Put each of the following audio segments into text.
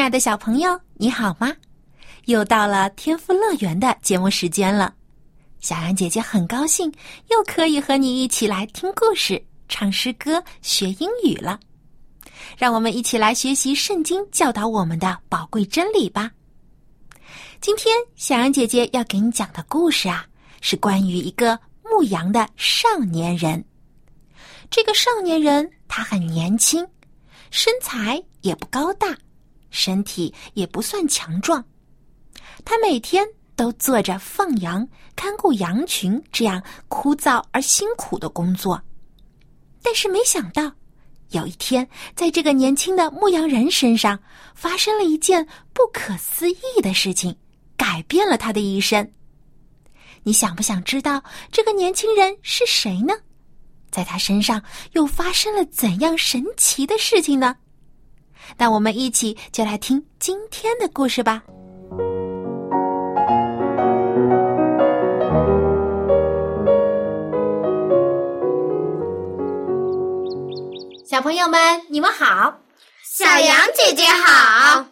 亲爱的小朋友，你好吗？又到了天赋乐园的节目时间了。小羊姐姐很高兴，又可以和你一起来听故事、唱诗歌、学英语了。让我们一起来学习圣经教导我们的宝贵真理吧。今天小羊姐姐要给你讲的故事啊，是关于一个牧羊的少年人。这个少年人他很年轻，身材也不高大，身体也不算强壮。他每天都做着放羊、看顾羊群这样枯燥而辛苦的工作，但是没想到，有一天，在这个年轻的牧羊人身上发生了一件不可思议的事情，改变了他的一生。你想不想知道这个年轻人是谁呢？在他身上又发生了怎样神奇的事情呢？那我们一起就来听今天的故事吧。小朋友们，你们好！小羊姐姐好。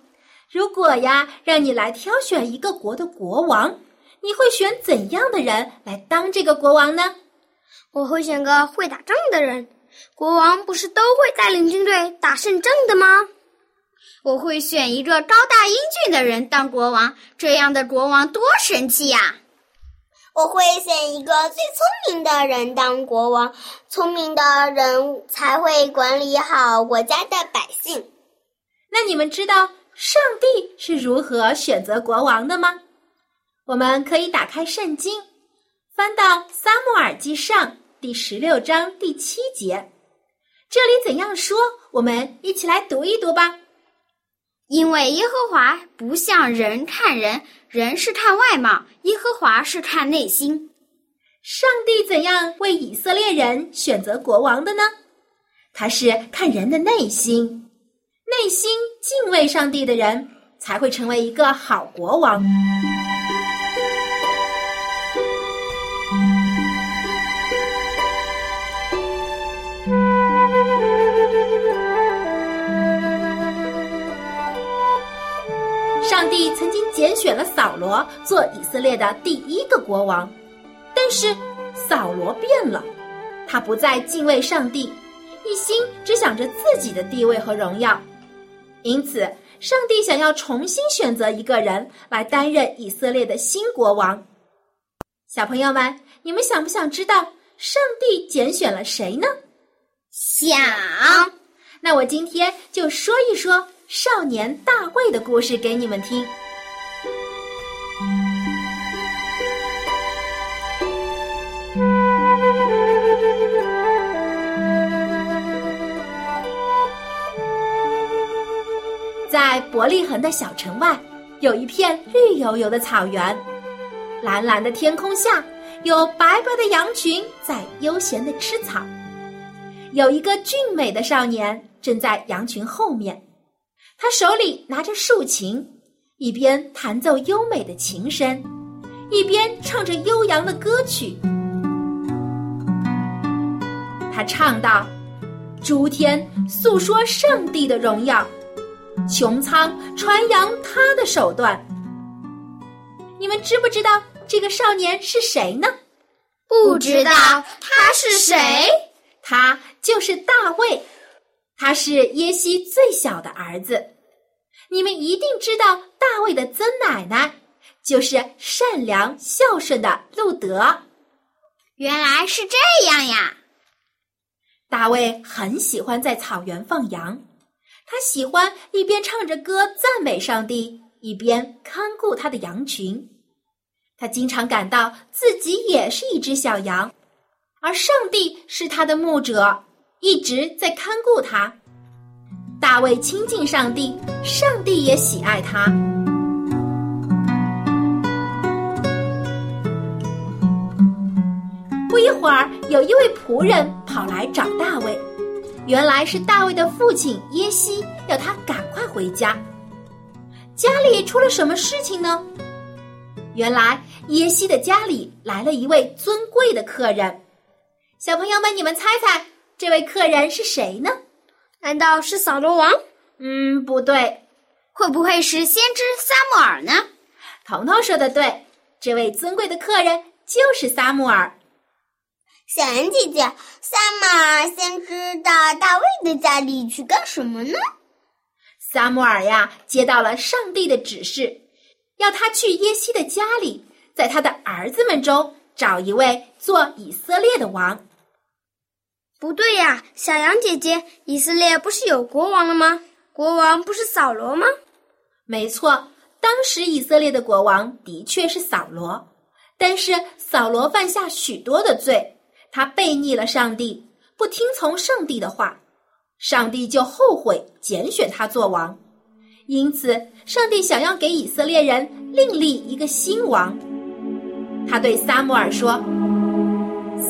如果呀，让你来挑选一个国的国王，你会选怎样的人来当这个国王呢？我会选个会打仗的人。国王不是都会带领军队打胜仗的吗？我会选一个高大英俊的人当国王，这样的国王多神气呀！我会选一个最聪明的人当国王，聪明的人才会管理好国家的百姓。那你们知道上帝是如何选择国王的吗？我们可以打开圣经，翻到《撒母耳记上》第十六章第七节，这里怎样说？我们一起来读一读吧。因为耶和华不像人看人，人是看外貌，耶和华是看内心。上帝怎样为以色列人选择国王的呢？他是看人的内心，内心敬畏上帝的人才会成为一个好国王。上帝曾经拣选了扫罗做以色列的第一个国王，但是扫罗变了，他不再敬畏上帝，一心只想着自己的地位和荣耀，因此上帝想要重新选择一个人来担任以色列的新国王。小朋友们，你们想不想知道上帝拣选了谁呢？想。那我今天就说一说。少年大卫的故事给你们听。在伯利恒的小城外，有一片绿油油的草原，蓝蓝的天空下，有白白的羊群在悠闲的吃草。有一个俊美的少年正在羊群后面。他手里拿着竖琴，一边弹奏优美的琴声，一边唱着悠扬的歌曲。他唱道：“诸天诉说上帝的荣耀，穹苍传扬他的手段。”你们知不知道这个少年是谁呢？不知道他是谁？他就是大卫。他是耶西最小的儿子，你们一定知道大卫的曾奶奶就是善良孝顺的路德。原来是这样呀！大卫很喜欢在草原放羊，他喜欢一边唱着歌赞美上帝，一边看顾他的羊群。他经常感到自己也是一只小羊，而上帝是他的牧者。一直在看顾他。大卫亲近上帝，上帝也喜爱他。不一会儿，有一位仆人跑来找大卫，原来是大卫的父亲耶西要他赶快回家。家里出了什么事情呢？原来耶西的家里来了一位尊贵的客人。小朋友们，你们猜猜，这位客人是谁呢？难道是扫罗王？嗯，不对。会不会是先知撒母耳呢？彤彤说的对，这位尊贵的客人就是撒母耳。小恩姐姐，撒母耳先知到大卫的家里去干什么呢？撒母耳呀，接到了上帝的指示，要他去耶西的家里，在他的儿子们中找一位做以色列的王。不对呀，小羊姐姐，以色列不是有国王了吗？国王不是扫罗吗？没错，当时以色列的国王的确是扫罗，但是扫罗犯下许多的罪，他背逆了上帝，不听从上帝的话，上帝就后悔拣选他做王，因此上帝想要给以色列人另立一个新王。他对撒母耳说：“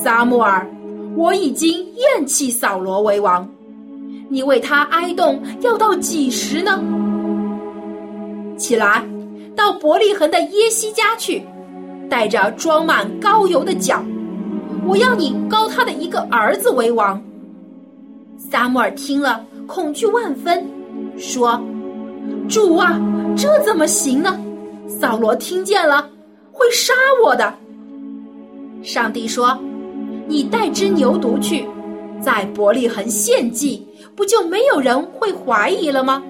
撒母耳。”我已经厌弃扫罗为王，你为他哀动要到几时呢？起来，到伯利恒的耶西家去，带着装满膏油的脚，我要你膏他的一个儿子为王。撒母耳听了，恐惧万分，说：“主啊，这怎么行呢？扫罗听见了，会杀我的。”上帝说。你带只牛犊去，在伯利恒献祭，不就没有人会怀疑了吗？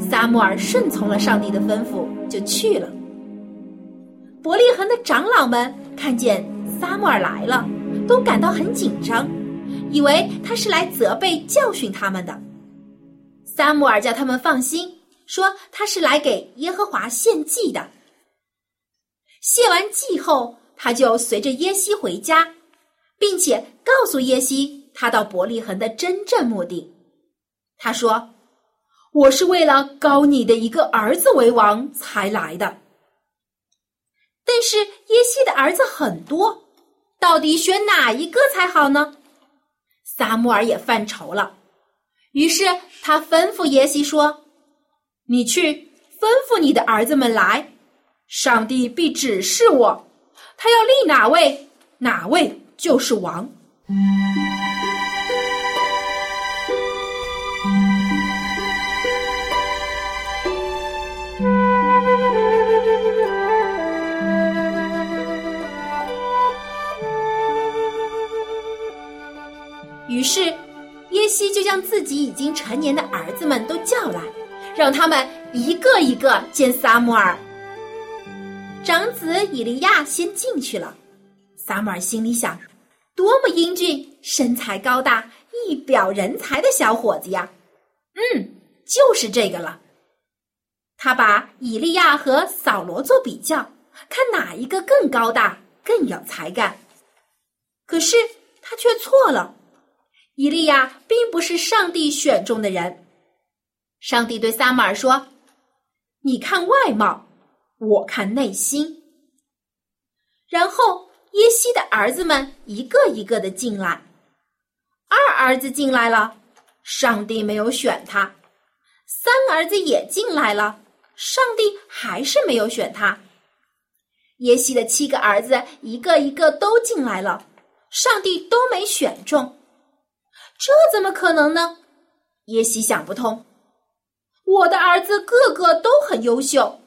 撒母耳顺从了上帝的吩咐，就去了。伯利恒的长老们看见撒母耳来了，都感到很紧张，以为他是来责备教训他们的。撒母耳叫他们放心，说他是来给耶和华献祭的。献完祭后。他就随着耶西回家，并且告诉耶西他到伯利恒的真正目的。他说：“我是为了高你的一个儿子为王才来的。”但是耶西的儿子很多，到底选哪一个才好呢？撒母耳也犯愁了，于是他吩咐耶西说：“你去吩咐你的儿子们来，上帝必指示我。”他要立哪位，哪位就是王。于是，耶西就将自己已经成年的儿子们都叫来，让他们一个一个见撒母耳。长子以利亚先进去了，撒母耳心里想：多么英俊、身材高大、一表人才的小伙子呀！嗯，就是这个了。他把以利亚和扫罗做比较，看哪一个更高大、更有才干。可是他却错了，以利亚并不是上帝选中的人。上帝对撒母耳说：“你看外貌。”我看内心，然后耶西的儿子们一个一个的进来，二儿子进来了，上帝没有选他；三儿子也进来了，上帝还是没有选他。耶西的七个儿子一个一个都进来了，上帝都没选中，这怎么可能呢？耶西想不通，我的儿子个个都很优秀。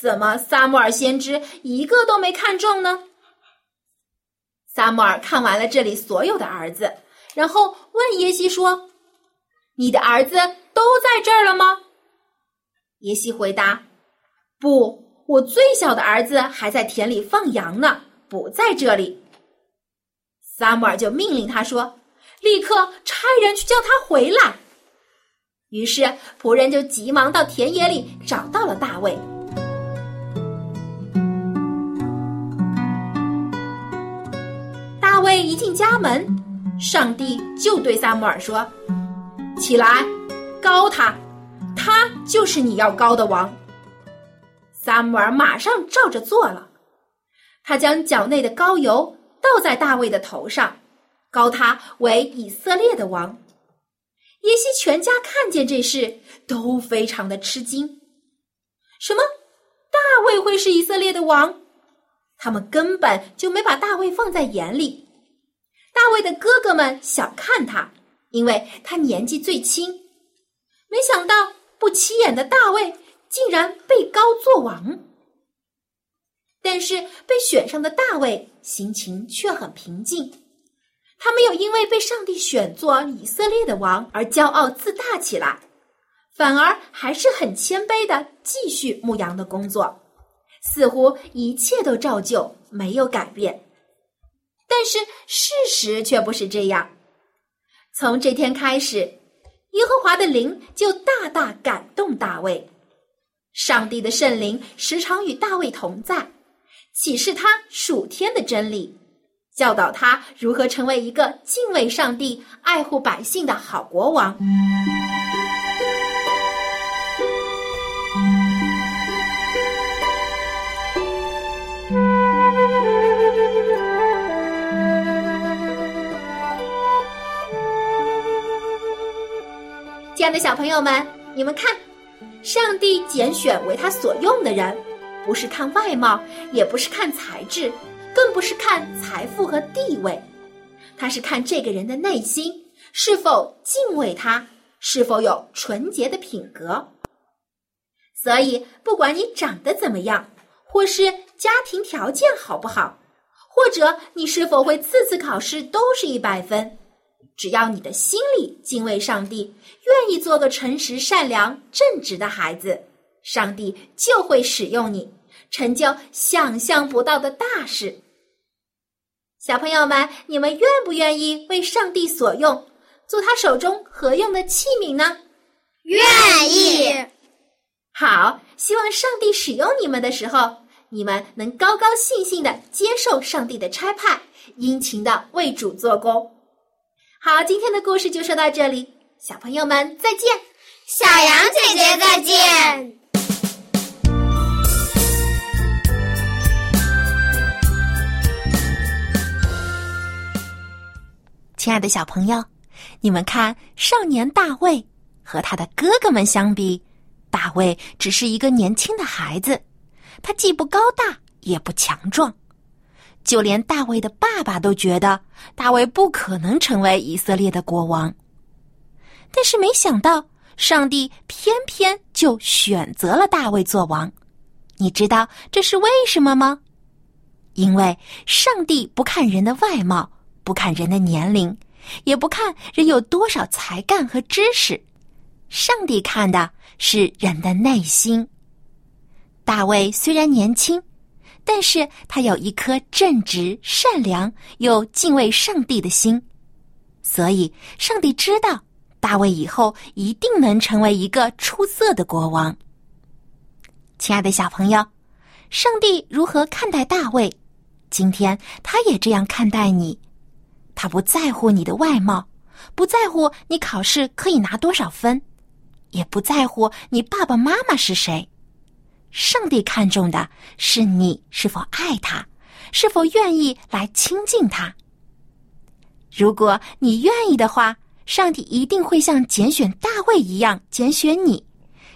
怎么，撒母耳先知一个都没看中呢？撒母耳看完了这里所有的儿子，然后问耶西说：“你的儿子都在这儿了吗？”耶西回答：“不，我最小的儿子还在田里放羊呢，不在这里。”撒母耳就命令他说：“立刻差人去叫他回来。”于是仆人就急忙到田野里找到了大卫。一进家门，上帝就对撒母耳说：“起来，高他，他就是你要高的王。”撒母耳马上照着做了，他将脚内的膏油倒在大卫的头上，高他为以色列的王。耶西全家看见这事，都非常的吃惊。什么？大卫会是以色列的王？他们根本就没把大卫放在眼里。大卫的哥哥们小看他，因为他年纪最轻。没想到不起眼的大卫。竟然被高做王，但是被选上的大卫心情却很平静。他没有因为被上帝选做以色列的王而骄傲自大起来，反而还是很谦卑的继续牧羊的工作，似乎一切都照旧，没有改变。但是事实却不是这样。从这天开始，耶和华的灵就大大感动大卫。上帝的圣灵时常与大卫同在，启示他属天的真理，教导他如何成为一个敬畏上帝、爱护百姓的好国王。亲爱的小朋友们，你们看。上帝拣选为他所用的人，不是看外貌，也不是看才智，更不是看财富和地位，他是看这个人的内心是否敬畏他，是否有纯洁的品格。所以，不管你长得怎么样，或是家庭条件好不好，或者你是否会次次考试都是一百分。只要你的心里敬畏上帝，愿意做个诚实、善良、正直的孩子，上帝就会使用你，成就想象不到的大事。小朋友们，你们愿不愿意为上帝所用，做他手中合用的器皿呢？愿意。好，希望上帝使用你们的时候，你们能高高兴兴的接受上帝的差派，殷勤的为主做工。好，今天的故事就说到这里，小朋友们再见，小羊姐姐再见。亲爱的小朋友，你们看，少年大卫和他的哥哥们相比，大卫只是一个年轻的孩子，他既不高大，也不强壮。就连大卫的爸爸都觉得大卫不可能成为以色列的国王，但是没想到上帝偏偏就选择了大卫做王。你知道这是为什么吗？因为上帝不看人的外貌，不看人的年龄，也不看人有多少才干和知识，上帝看的是人的内心。大卫虽然年轻。但是他有一颗正直、善良又敬畏上帝的心，所以上帝知道大卫以后一定能成为一个出色的国王。亲爱的小朋友，上帝如何看待大卫？今天他也这样看待你。他不在乎你的外貌，不在乎你考试可以拿多少分，也不在乎你爸爸妈妈是谁。上帝看重的是你是否爱他，是否愿意来亲近他。如果你愿意的话，上帝一定会像拣选大卫一样拣选你，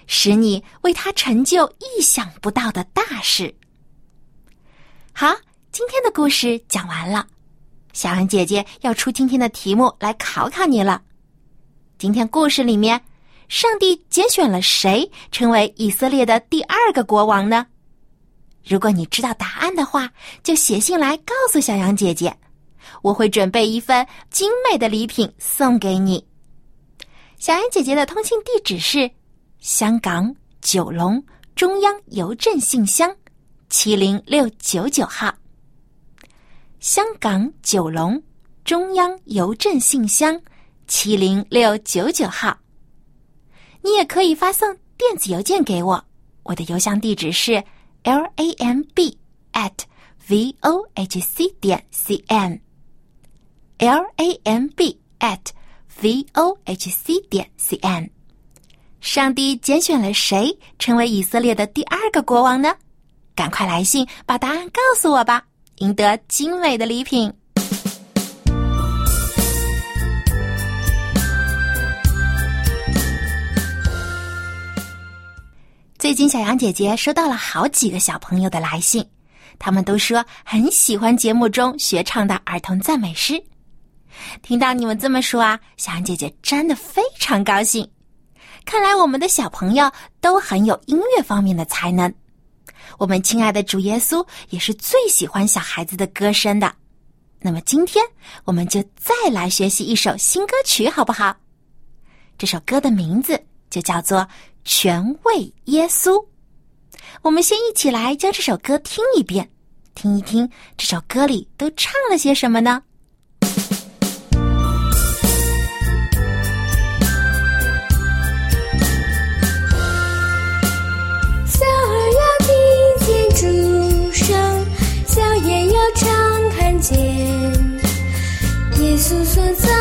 使你为他成就意想不到的大事。好，今天的故事讲完了，小恩姐姐要出今天的题目来考考你了。今天故事里面。上帝拣选了谁成为以色列的第二个国王呢？如果你知道答案的话，就写信来告诉小羊姐姐，我会准备一份精美的礼品送给你。小羊姐姐的通信地址是香港九龙中央邮政信箱七零六九九号。香港九龙中央邮政信箱七零六九九号。你也可以发送电子邮件给我，我的邮箱地址是 l a m b at v o h c 点 c n，l a m b at v o h c 点 c n。上帝拣选了谁成为以色列的第二个国王呢？赶快来信把答案告诉我吧，赢得精美的礼品。最近，小羊姐姐收到了好几个小朋友的来信，他们都说很喜欢节目中学唱的儿童赞美诗。听到你们这么说啊，小羊姐姐真的非常高兴。看来我们的小朋友都很有音乐方面的才能。我们亲爱的主耶稣也是最喜欢小孩子的歌声的。那么今天我们就再来学习一首新歌曲，好不好？这首歌的名字就叫做《全为耶稣》。我们先一起来将这首歌听一遍，听一听这首歌里都唱了些什么呢？耶稣所在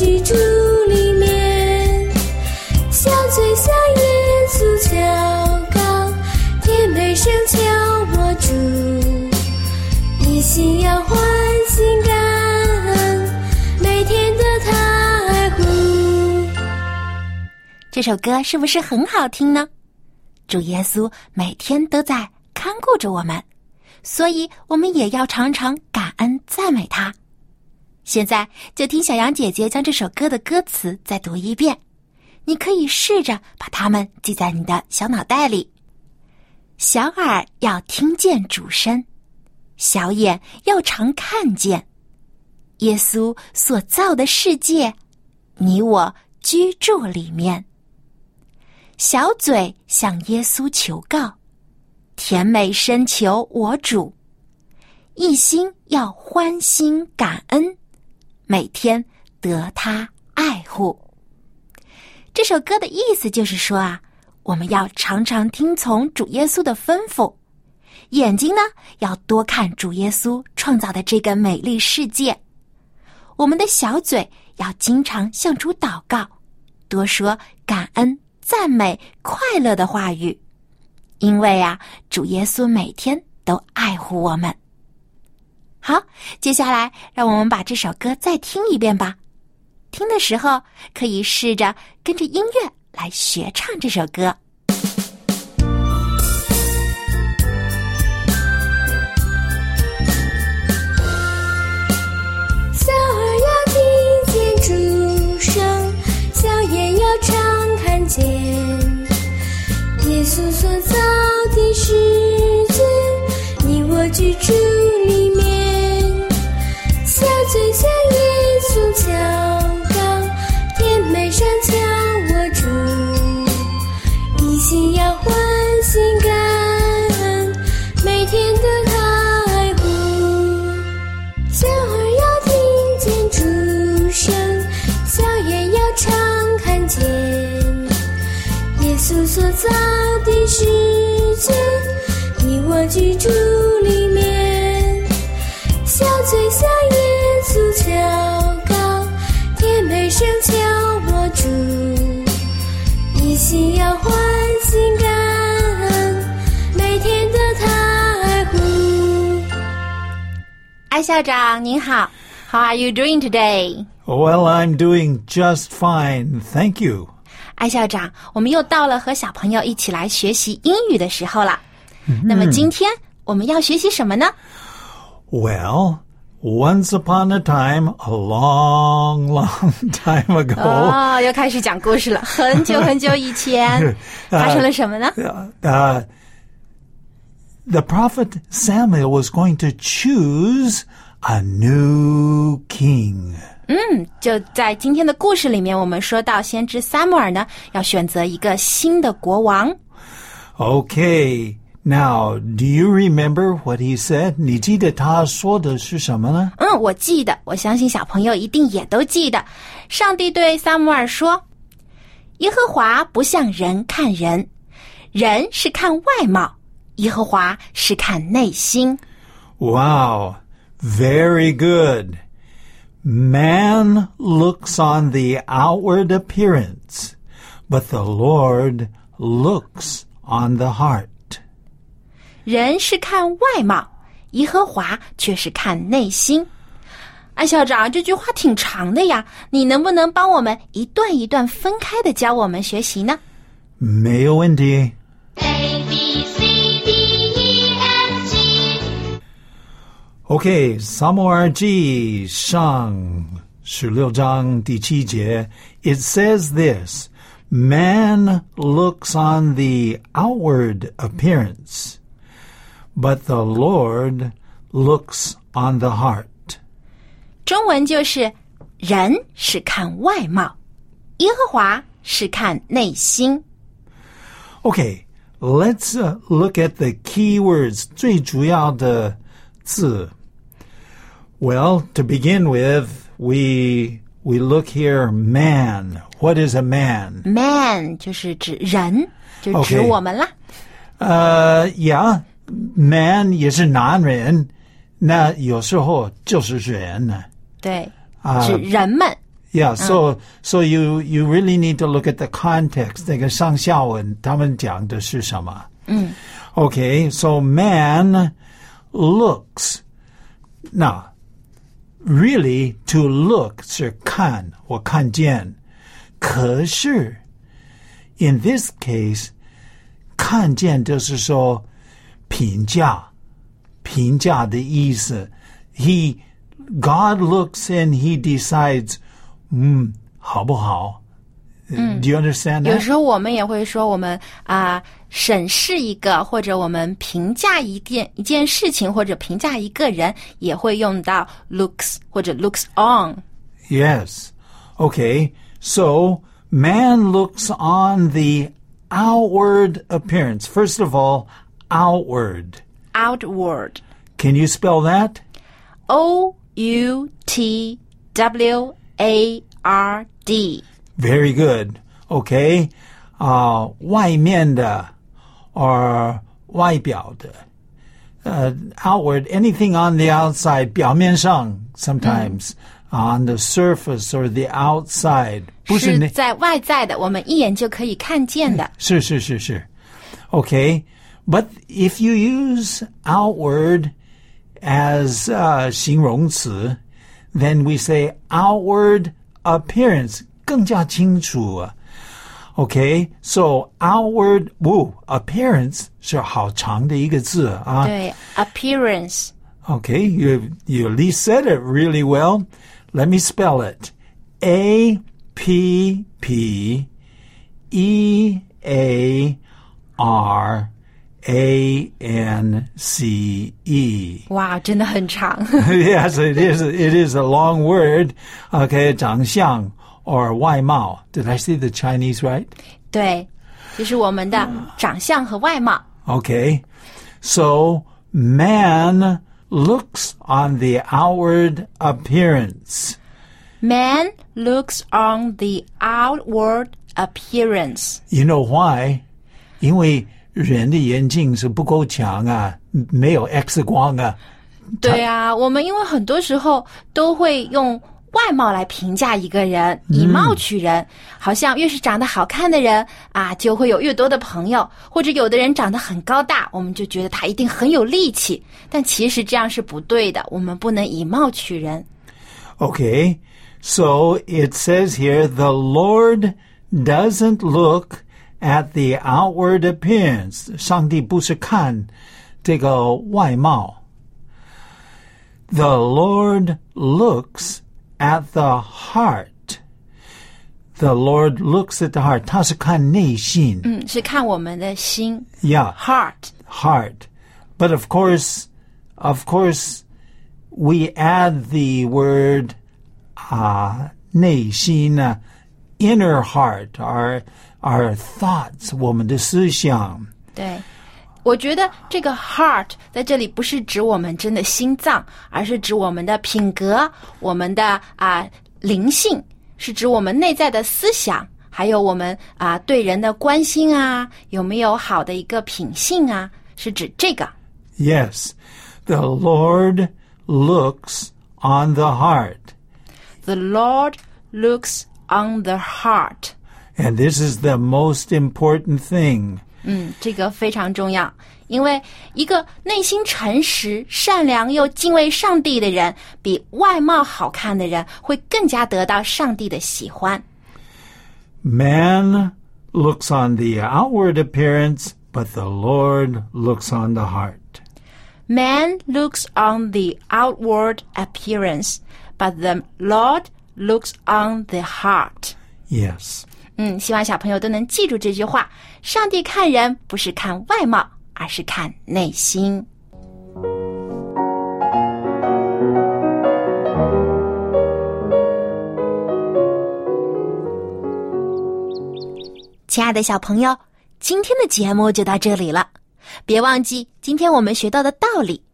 居住里面，小嘴向耶稣小告，甜美声敲我住，一心要欢心感恩，每天的爱护。这首歌是不是很好听呢？主耶稣每天都在看顾着我们，所以我们也要常常感恩赞美他。现在就听小羊姐姐将这首歌的歌词再读一遍，你可以试着把它们记在你的小脑袋里。小耳要听见主声，小眼要常看见耶稣所造的世界，你我居住里面。小嘴向耶稣求告，甜美深求我主，一心要欢心感恩。每天得他爱护。这首歌的意思就是说啊，我们要常常听从主耶稣的吩咐，眼睛呢要多看主耶稣创造的这个美丽世界，我们的小嘴要经常向主祷告，多说感恩、赞美、快乐的话语，因为啊，主耶稣每天都爱护我们。好，接下来让我们把这首歌再听一遍吧。听的时候可以试着跟着音乐来学唱这首歌。小儿要听见主声，小眼要常看见耶稣所造的世稣所造的世界，你我居住里面，小嘴向耶。诉求高，甜美声敲我住，一心要欢心感恩，每天的爱护。艾校长您好，How are you doing today? Well, I'm doing just fine, thank you. 艾校长，我们又到了和小朋友一起来学习英语的时候了。那么今天我们要学习什么呢？Well. Once upon a time, a long, long time ago. 哦，又开始讲故事了。很久很久以前，发生了什么呢？Uh, the prophet Samuel was going to choose A new king. 嗯，就在今天的故事里面，我们说到先知撒母耳呢要选择一个新的国王。Okay, now, do you remember what he said? 你记得他说的是什么呢？嗯，我记得，我相信小朋友一定也都记得。上帝对撒母耳说：“耶和华不像人看人，人是看外貌，耶和华是看内心。Wow, very good. Man looks on the outward appearance, but the Lord looks on the heart. 人是看外貌，耶和华却是看内心。”安校长，这句话挺长的呀，你能不能帮我们一段一段分开的教我们学习呢？没有问题。 OK，撒母耳记上十六章第七节，It says this: Man looks on the outward appearance, but the Lord looks on the heart. 中文就是人是看外貌，耶和华是看内心。 Okay, let's uh, look at the key words. 最主要的字. Well, to begin with, we we look here. Man. What is a man? Man 就是指人，就指 OK 我们啦。呃，Yeah, man 也是男人，那有时候就是人呢。对，指人们。 Yeah, so so you you really need to look at the context. 那个上下文他们讲的是什么？嗯，Okay, so man looks. Now, really to look 是看，我看见。可是 in this case, 看见就是说评价，评价的意思。He God looks and he decides, 嗯，好不好 ？Do you understand 有 that? 时候我们也会说，我们啊、审视一个，或者我们评价一件一件事情，或者评价一个人，也会用到 looks 或者 looks on。 Yes. Okay. So man looks on the outward appearance. First of all, outward. outward Can you spell that? O U T W A R D。 Very good. Okay. 啊、外面的 or 外表的。Uh, outward, anything on the outside, 表面上 sometimes on the surface or the outside. 不是那是在外在的，我们一眼就可以看见的。是是是是 Okay, but if you use outward as uh, 形容词, then we say outward appearance 更加清楚啊 Okay, so outward 不 appearance 是好长的一个字啊。对，appearance Okay, you you at least said it really well. Let me spell it. A P P E A R A N C E. 哇，真的很长。 yes, it is. It is a long word. Okay, 长相 or 外貌. Did I say the Chinese right? 对，就是我们的长相和外貌。 Okay. So man looks on the outward appearance. Man looks on the outward appearance. You know why? 因为人的眼睛是不够强啊，没有 X 光啊。对啊，我们因为很多时候都会用 外貌来评价一个人，以貌取人，好像越是长得好看的人啊，就会有越多的朋友，或者有的人长得很高大，我们就觉得他一定很有力气，但其实这样是不对的，我们不能以貌取人。Okay, so it says here the Lord doesn't look at the outward appearance. 上帝不是看这个外貌。The Lord looks at the heart. The Lord looks at the heart. 他是看内心。嗯，是看我们的心 Yeah. heart。 heart. But of course, of course, we add the word uh, 内心 uh, inner heart, our our thoughts, 我们的思想。对， 我觉得这个 heart 在这里不是指我们真的心脏，而是指我们的品格、我们的啊、灵性，是指我们内在的思想，还有我们啊、对人的关心啊，有没有好的一个品性啊，是指这个。 Yes, the Lord looks on the heart. The Lord looks on the heart。 And this is the most important thing. 嗯，这个非常重要，因为一个内心诚实、善良又敬畏上帝的人，比外貌好看的人会更加得到上帝的喜欢。 Man looks on the outward appearance, but the Lord looks on the heart. Man looks on the outward appearance, but the Lord looks on the heart. Yes. 嗯，希望小朋友都能记住这句话：上帝看人不是看外貌，而是看内心。亲爱的小朋友，今天的节目就到这里了。别忘记，今天我们学到的道理，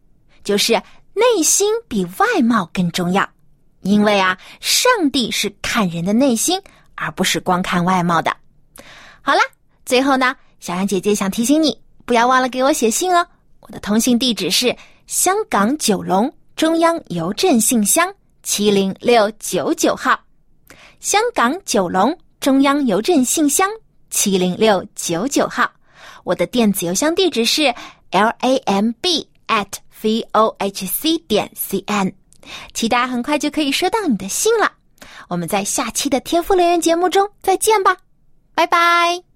就是内心比外貌更重要。因为啊，上帝是看人的内心，而不是光看外貌的。好啦，最后呢，小杨姐姐想提醒你，不要忘了给我写信哦。我的通信地址是香港九龙中央邮政信箱七零六九九号，香港九龙中央邮政信箱七零六九九号。我的电子邮箱地址是 l a m b at v o h c 点 c n，期待很快就可以收到你的信了。我们在下期的天赋乐园节目中再见吧，拜拜。